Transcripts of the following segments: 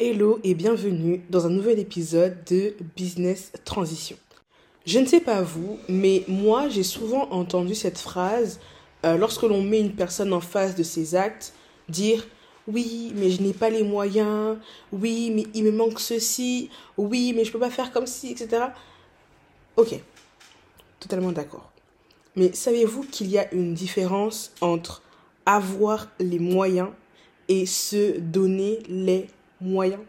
Hello et bienvenue dans un nouvel épisode de Business Transition. Je ne sais pas vous, mais moi j'ai souvent entendu cette phrase euh, lorsque l'on met une personne en face de ses actes dire oui mais je n'ai pas les moyens, oui mais il me manque ceci, oui mais je peux pas faire comme ci, etc. Ok, totalement d'accord. Mais savez-vous qu'il y a une différence entre avoir les moyens et se donner les moyens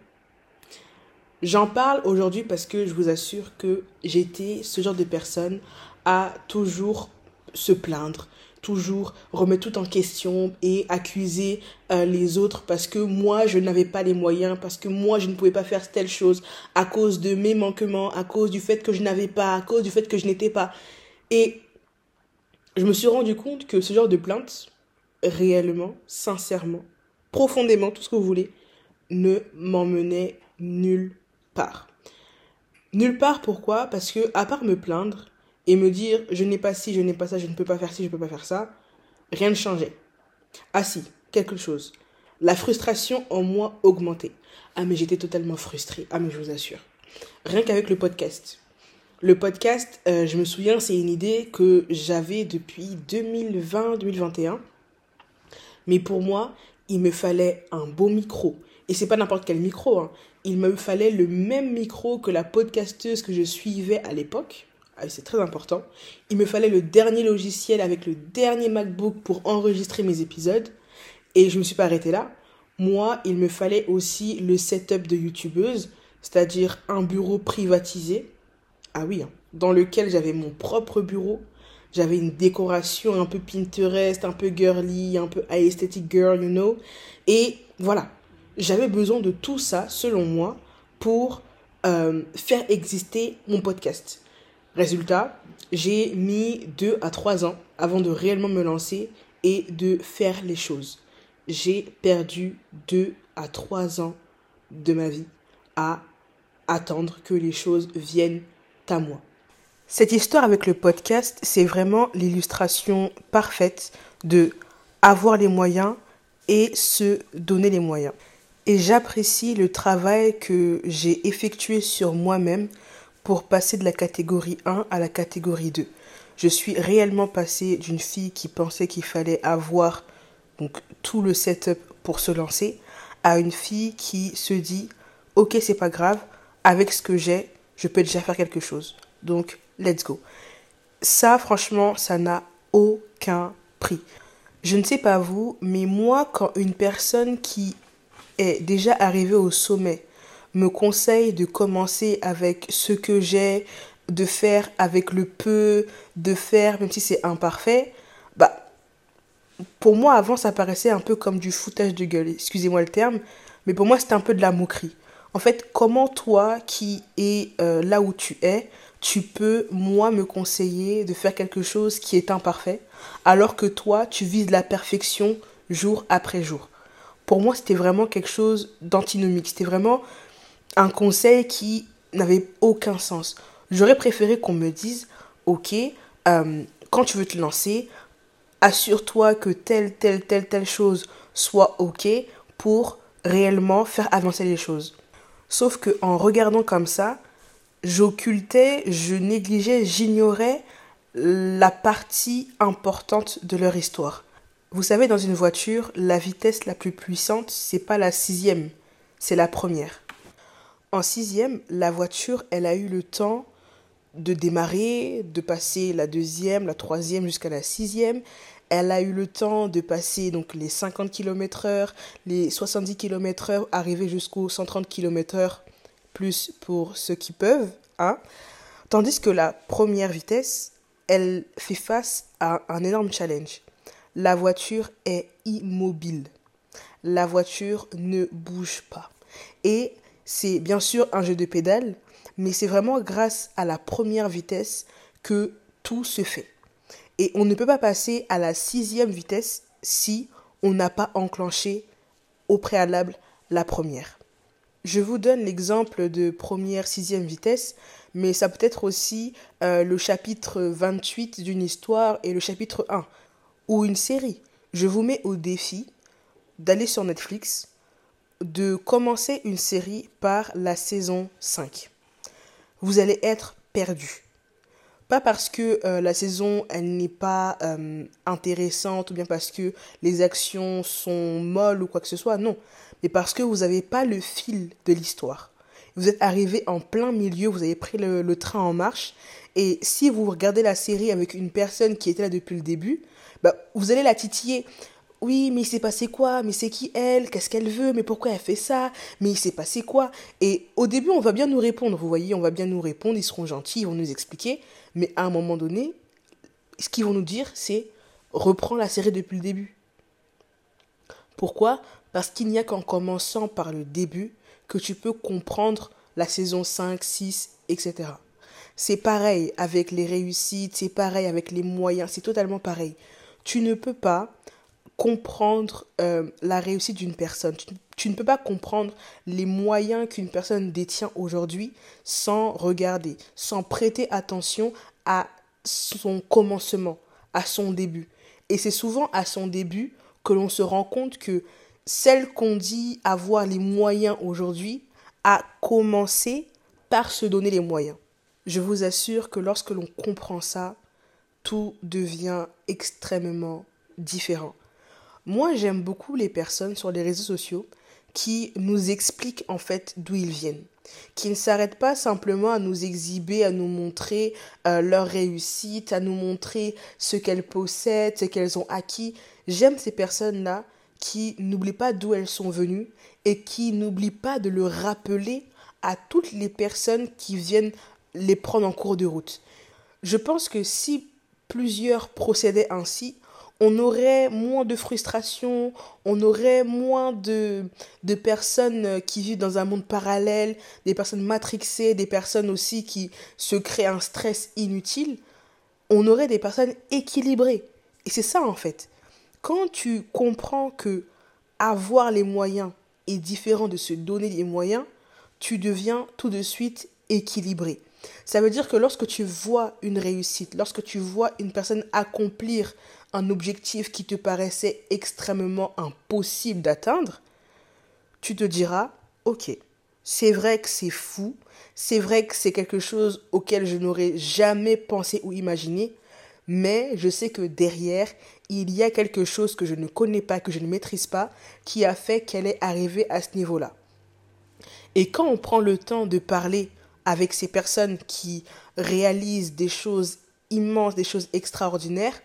J'en parle aujourd'hui parce que je vous assure que j'étais ce genre de personne à toujours se plaindre, toujours remettre tout en question et accuser euh, les autres parce que moi je n'avais pas les moyens, parce que moi je ne pouvais pas faire telle chose à cause de mes manquements, à cause du fait que je n'avais pas, à cause du fait que je n'étais pas. Et je me suis rendu compte que ce genre de plainte, réellement, sincèrement, profondément, tout ce que vous voulez, ne m'emmenait nulle part. Nulle part pourquoi? Parce que à part me plaindre et me dire je n'ai pas ci, je n'ai pas ça, je ne peux pas faire ci, je ne peux pas faire ça, rien ne changeait. Ah si, quelque chose. La frustration en moi augmentait. Ah mais j'étais totalement frustrée. Ah mais je vous assure. Rien qu'avec le podcast. Le podcast, euh, je me souviens, c'est une idée que j'avais depuis 2020-2021. Mais pour moi, il me fallait un beau micro. Et c'est pas n'importe quel micro. Hein. Il me fallait le même micro que la podcasteuse que je suivais à l'époque. Ah, c'est très important. Il me fallait le dernier logiciel avec le dernier MacBook pour enregistrer mes épisodes. Et je me suis pas arrêtée là. Moi, il me fallait aussi le setup de youtubeuse, c'est-à-dire un bureau privatisé. Ah oui, hein, dans lequel j'avais mon propre bureau. J'avais une décoration un peu Pinterest, un peu girly, un peu aesthetic girl, you know. Et voilà, j'avais besoin de tout ça, selon moi, pour euh, faire exister mon podcast. Résultat, j'ai mis deux à trois ans avant de réellement me lancer et de faire les choses. J'ai perdu deux à trois ans de ma vie à attendre que les choses viennent à moi. Cette histoire avec le podcast, c'est vraiment l'illustration parfaite de avoir les moyens et se donner les moyens. Et j'apprécie le travail que j'ai effectué sur moi-même pour passer de la catégorie 1 à la catégorie 2. Je suis réellement passée d'une fille qui pensait qu'il fallait avoir donc tout le setup pour se lancer à une fille qui se dit OK, c'est pas grave, avec ce que j'ai, je peux déjà faire quelque chose. Donc, let's go. Ça franchement, ça n'a aucun prix. Je ne sais pas vous, mais moi quand une personne qui est déjà arrivé au sommet. Me conseille de commencer avec ce que j'ai, de faire avec le peu, de faire même si c'est imparfait, bah pour moi avant ça paraissait un peu comme du foutage de gueule, excusez-moi le terme, mais pour moi c'était un peu de la moquerie. En fait, comment toi qui es euh, là où tu es, tu peux moi me conseiller de faire quelque chose qui est imparfait, alors que toi tu vises la perfection jour après jour? Pour moi, c'était vraiment quelque chose d'antinomique. C'était vraiment un conseil qui n'avait aucun sens. J'aurais préféré qu'on me dise, ok, euh, quand tu veux te lancer, assure-toi que telle, telle, telle, telle chose soit ok pour réellement faire avancer les choses. Sauf que en regardant comme ça, j'occultais, je négligeais, j'ignorais la partie importante de leur histoire. Vous savez, dans une voiture, la vitesse la plus puissante, c'est pas la sixième, c'est la première. En sixième, la voiture, elle a eu le temps de démarrer, de passer la deuxième, la troisième jusqu'à la sixième. Elle a eu le temps de passer donc les 50 km heure, les 70 km heure, arriver jusqu'aux 130 km heure, plus pour ceux qui peuvent, hein. Tandis que la première vitesse, elle fait face à un énorme challenge la voiture est immobile. La voiture ne bouge pas. Et c'est bien sûr un jeu de pédale, mais c'est vraiment grâce à la première vitesse que tout se fait. Et on ne peut pas passer à la sixième vitesse si on n'a pas enclenché au préalable la première. Je vous donne l'exemple de première sixième vitesse, mais ça peut être aussi euh, le chapitre 28 d'une histoire et le chapitre 1 ou une série. Je vous mets au défi d'aller sur Netflix, de commencer une série par la saison 5. Vous allez être perdu. Pas parce que euh, la saison elle n'est pas euh, intéressante ou bien parce que les actions sont molles ou quoi que ce soit, non. Mais parce que vous n'avez pas le fil de l'histoire. Vous êtes arrivé en plein milieu, vous avez pris le, le, train en marche. Et si vous regardez la série avec une personne qui était là depuis le début, bah, vous allez la titiller oui, mais il s'est passé quoi? Mais c'est qui elle? Qu'est-ce qu'elle veut? Mais pourquoi elle fait ça? Mais il s'est passé quoi? Et au début, on va bien nous répondre, vous voyez, on va bien nous répondre, ils seront gentils, ils vont nous expliquer. Mais à un moment donné, ce qu'ils vont nous dire, c'est reprends la série depuis le début. Pourquoi? Parce qu'il n'y a qu'en commençant par le début que tu peux comprendre la saison 5, 6, etc. C'est pareil avec les réussites, c'est pareil avec les moyens, c'est totalement pareil. Tu ne peux pas comprendre euh, la réussite d'une personne. Tu, ne peux pas comprendre les moyens qu'une personne détient aujourd'hui sans regarder, sans prêter attention à son commencement, à son début. Et c'est souvent à son début que l'on se rend compte que celle qu'on dit avoir les moyens aujourd'hui a commencé par se donner les moyens. Je vous assure que lorsque l'on comprend ça, tout devient extrêmement différent. Moi, j'aime beaucoup les personnes sur les réseaux sociaux qui nous expliquent en fait d'où ils viennent, qui ne s'arrêtent pas simplement à nous exhiber, à nous montrer euh, leur réussite, à nous montrer ce qu'elles possèdent, ce qu'elles ont acquis. J'aime ces personnes-là qui n'oublient pas d'où elles sont venues et qui n'oublient pas de le rappeler à toutes les personnes qui viennent les prendre en cours de route. Je pense que si plusieurs procédaient ainsi, on aurait moins de frustration, on aurait moins de, de personnes qui vivent dans un monde parallèle, des personnes matrixées, des personnes aussi qui se créent un stress inutile. On aurait des personnes équilibrées. Et c'est ça en fait. Quand tu comprends que avoir les moyens est différent de se donner les moyens, tu deviens tout de suite équilibré. Ça veut dire que lorsque tu vois une réussite, lorsque tu vois une personne accomplir un objectif qui te paraissait extrêmement impossible d'atteindre, tu te diras, ok, c'est vrai que c'est fou, c'est vrai que c'est quelque chose auquel je n'aurais jamais pensé ou imaginé, mais je sais que derrière, il y a quelque chose que je ne connais pas, que je ne maîtrise pas, qui a fait qu'elle est arrivée à ce niveau-là. Et quand on prend le temps de parler avec ces personnes qui réalisent des choses immenses, des choses extraordinaires,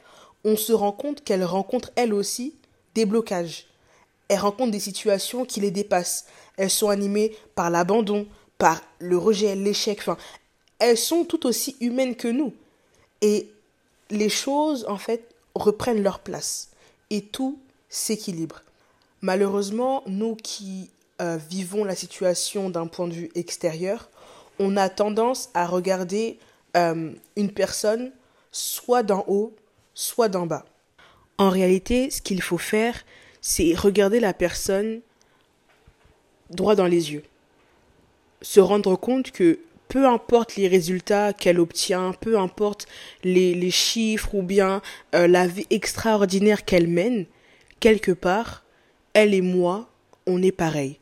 on se rend compte qu'elles rencontrent elles aussi des blocages. Elles rencontrent des situations qui les dépassent. Elles sont animées par l'abandon, par le rejet, l'échec. Enfin, elles sont tout aussi humaines que nous. Et les choses, en fait, reprennent leur place. Et tout s'équilibre. Malheureusement, nous qui euh, vivons la situation d'un point de vue extérieur, on a tendance à regarder euh, une personne soit d'en haut, soit d'en bas. En réalité, ce qu'il faut faire, c'est regarder la personne droit dans les yeux. Se rendre compte que peu importe les résultats qu'elle obtient, peu importe les, chiffres ou bien euh, la vie extraordinaire qu'elle mène, quelque part, elle et moi, on est pareil.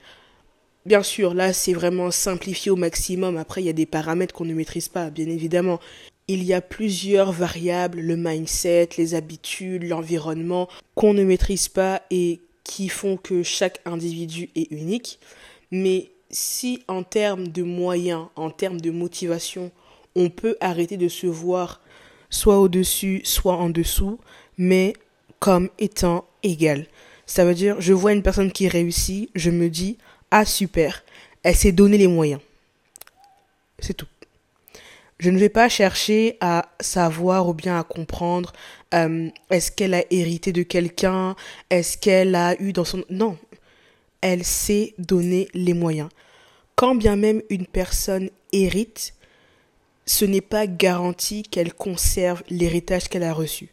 Bien sûr, là, c'est vraiment simplifié au maximum. Après, il y a des paramètres qu'on ne maîtrise pas, bien évidemment. Il y a plusieurs variables, le mindset, les habitudes, l'environnement, qu'on ne maîtrise pas et qui font que chaque individu est unique. Mais si en termes de moyens, en termes de motivation, on peut arrêter de se voir soit au-dessus, soit en dessous, mais comme étant égal. Ça veut dire, je vois une personne qui réussit, je me dis, ah super, elle s'est donné les moyens. C'est tout. Je ne vais pas chercher à savoir ou bien à comprendre euh, est-ce qu'elle a hérité de quelqu'un, est-ce qu'elle a eu dans son... Non, elle s'est donné les moyens. Quand bien même une personne hérite, ce n'est pas garanti qu'elle conserve l'héritage qu'elle a reçu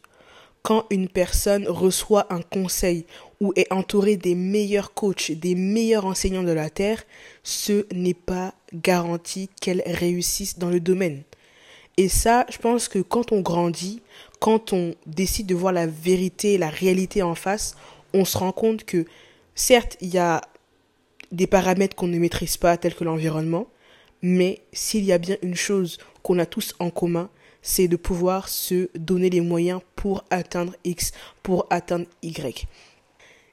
quand une personne reçoit un conseil ou est entourée des meilleurs coachs, des meilleurs enseignants de la Terre, ce n'est pas garanti qu'elle réussisse dans le domaine. Et ça, je pense que quand on grandit, quand on décide de voir la vérité, la réalité en face, on se rend compte que certes, il y a des paramètres qu'on ne maîtrise pas, tels que l'environnement. Mais s'il y a bien une chose qu'on a tous en commun, c'est de pouvoir se donner les moyens pour atteindre X, pour atteindre Y.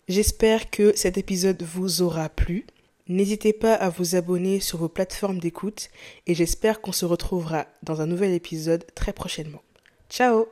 J'espère que cet épisode vous aura plu. N'hésitez pas à vous abonner sur vos plateformes d'écoute et j'espère qu'on se retrouvera dans un nouvel épisode très prochainement. Ciao